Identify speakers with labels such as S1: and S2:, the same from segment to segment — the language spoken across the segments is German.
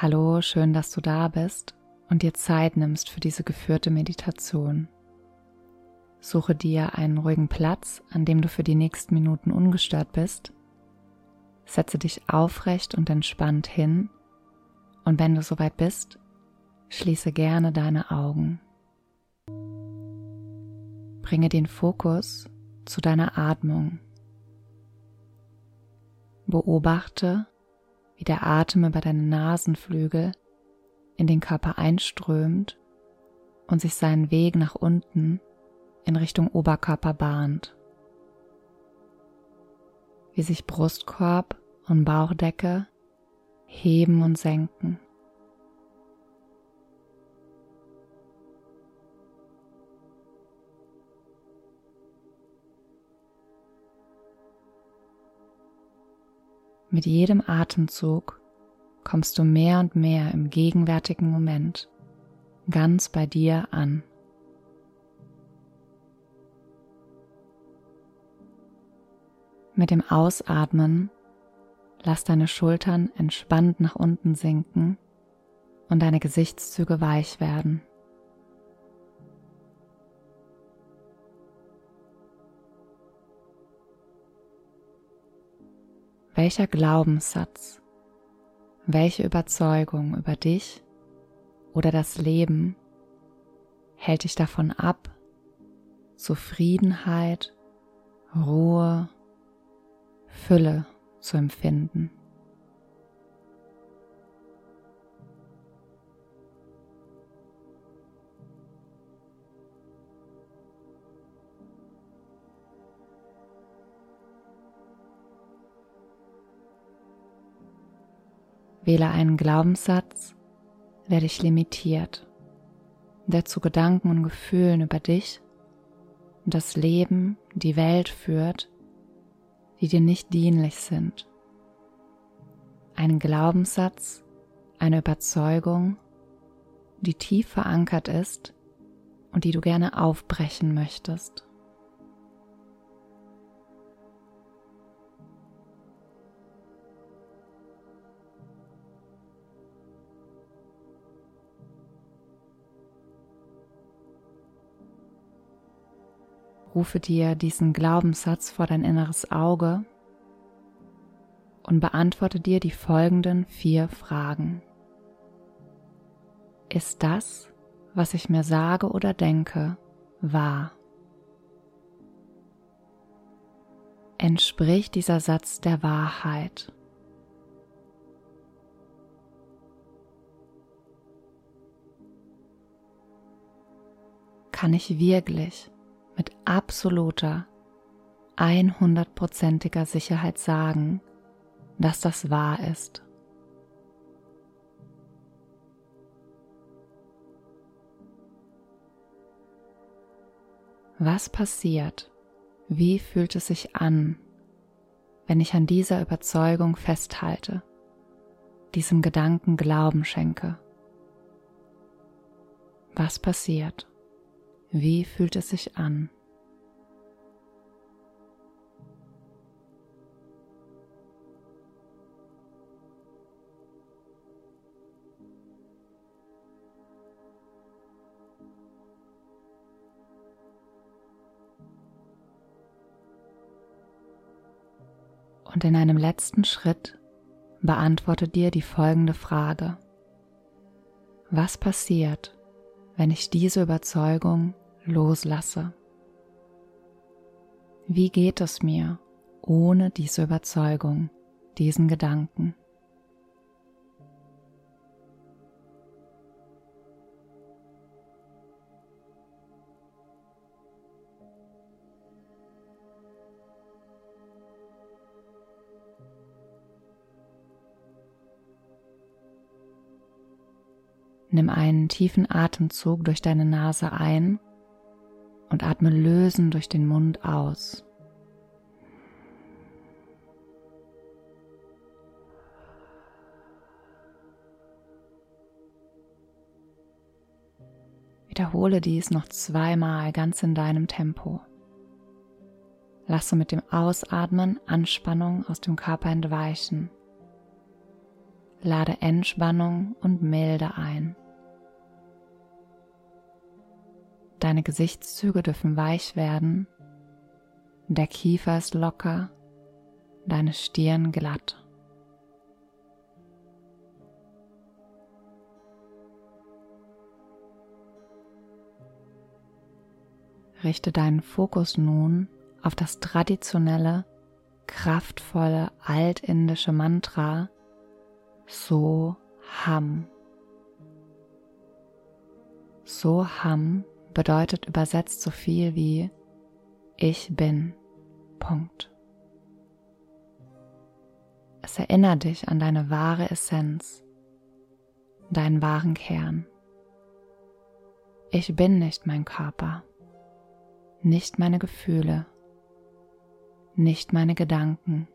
S1: Hallo, schön, dass du da bist und dir Zeit nimmst für diese geführte Meditation. Suche dir einen ruhigen Platz, an dem du für die nächsten Minuten ungestört bist. Setze dich aufrecht und entspannt hin und wenn du soweit bist, schließe gerne deine Augen. Bringe den Fokus zu deiner Atmung. Beobachte, wie der Atem über deine Nasenflügel in den Körper einströmt und sich seinen Weg nach unten in Richtung Oberkörper bahnt. Wie sich Brustkorb und Bauchdecke heben und senken. Mit jedem Atemzug kommst du mehr und mehr im gegenwärtigen Moment ganz bei dir an. Mit dem Ausatmen lass deine Schultern entspannt nach unten sinken und deine Gesichtszüge weich werden. Welcher Glaubenssatz, welche Überzeugung über dich oder das Leben hält dich davon ab, Zufriedenheit, Ruhe, Fülle zu empfinden? Wähle einen Glaubenssatz, der dich limitiert, der zu Gedanken und Gefühlen über dich und das Leben, die Welt führt, die dir nicht dienlich sind. Einen Glaubenssatz, eine Überzeugung, die tief verankert ist und die du gerne aufbrechen möchtest. Rufe dir diesen Glaubenssatz vor dein inneres Auge und beantworte dir die folgenden vier Fragen. Ist das, was ich mir sage oder denke, wahr? Entspricht dieser Satz der Wahrheit? Kann ich wirklich mit absoluter, 100%iger Sicherheit sagen, dass das wahr ist. Was passiert? Wie fühlt es sich an, wenn ich an dieser Überzeugung festhalte, diesem Gedanken Glauben schenke? Was passiert? Wie fühlt es sich an? Und in einem letzten Schritt beantworte dir die folgende Frage. Was passiert, wenn ich diese Überzeugung loslasse? Wie geht es mir ohne diese Überzeugung, diesen Gedanken? Nimm einen tiefen Atemzug durch deine Nase ein und atme lösen durch den Mund aus. Wiederhole dies noch zweimal ganz in deinem Tempo. Lasse mit dem Ausatmen Anspannung aus dem Körper entweichen lade Entspannung und Milde ein. Deine Gesichtszüge dürfen weich werden, der Kiefer ist locker, deine Stirn glatt. Richte deinen Fokus nun auf das traditionelle, kraftvolle altindische Mantra So Ham. So Ham bedeutet übersetzt so viel wie Ich bin. Punkt. Es erinnert dich an deine wahre Essenz, deinen wahren Kern. Ich bin nicht mein Körper nicht meine Gefühle, nicht meine Gedanken,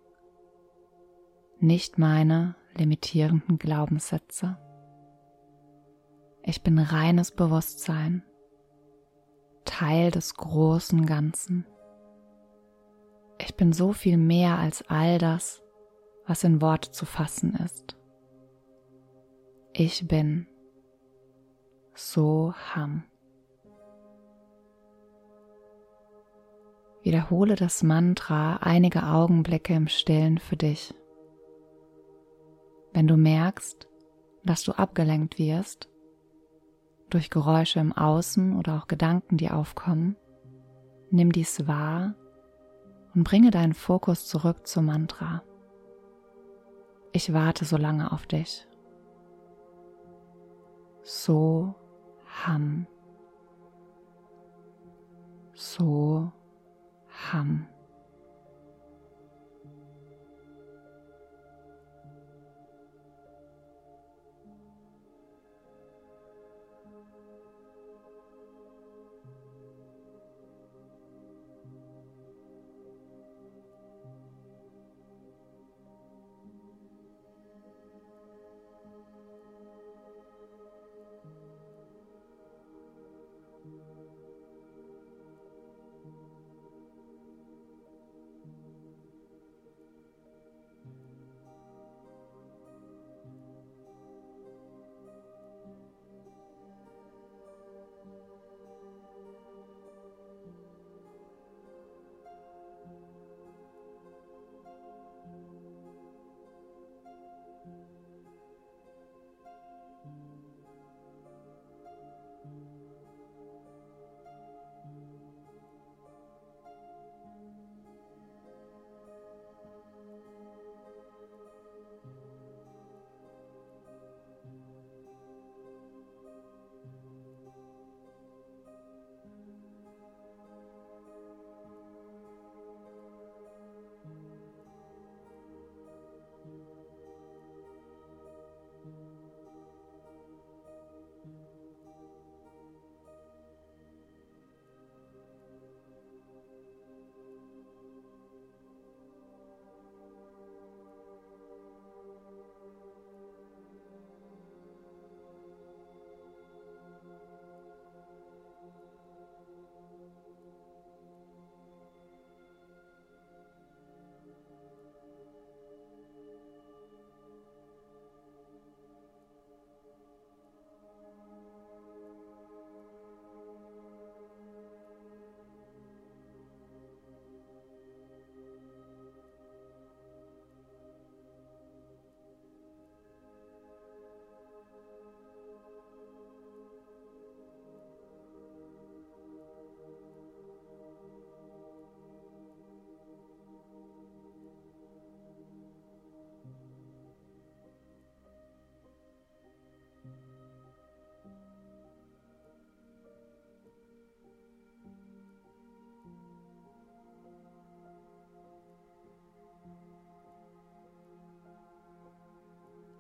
S1: nicht meine limitierenden Glaubenssätze. Ich bin reines Bewusstsein, Teil des großen Ganzen. Ich bin so viel mehr als all das, was in Worte zu fassen ist. Ich bin so Ham. Wiederhole das Mantra einige Augenblicke im Stillen für dich. Wenn du merkst, dass du abgelenkt wirst, durch Geräusche im Außen oder auch Gedanken, die aufkommen, nimm dies wahr und bringe deinen Fokus zurück zum Mantra. Ich warte so lange auf dich. So Ham. So Ham.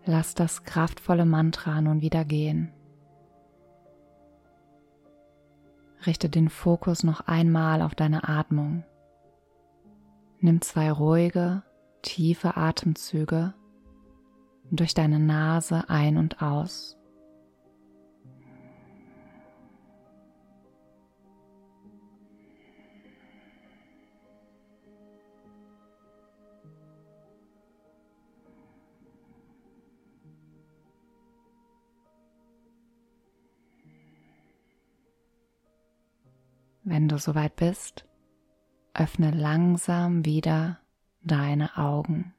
S1: Lass das kraftvolle Mantra nun wieder gehen. Richte den Fokus noch einmal auf deine Atmung. Nimm zwei ruhige, tiefe Atemzüge durch deine Nase ein und aus. Wenn du soweit bist, öffne langsam wieder deine Augen.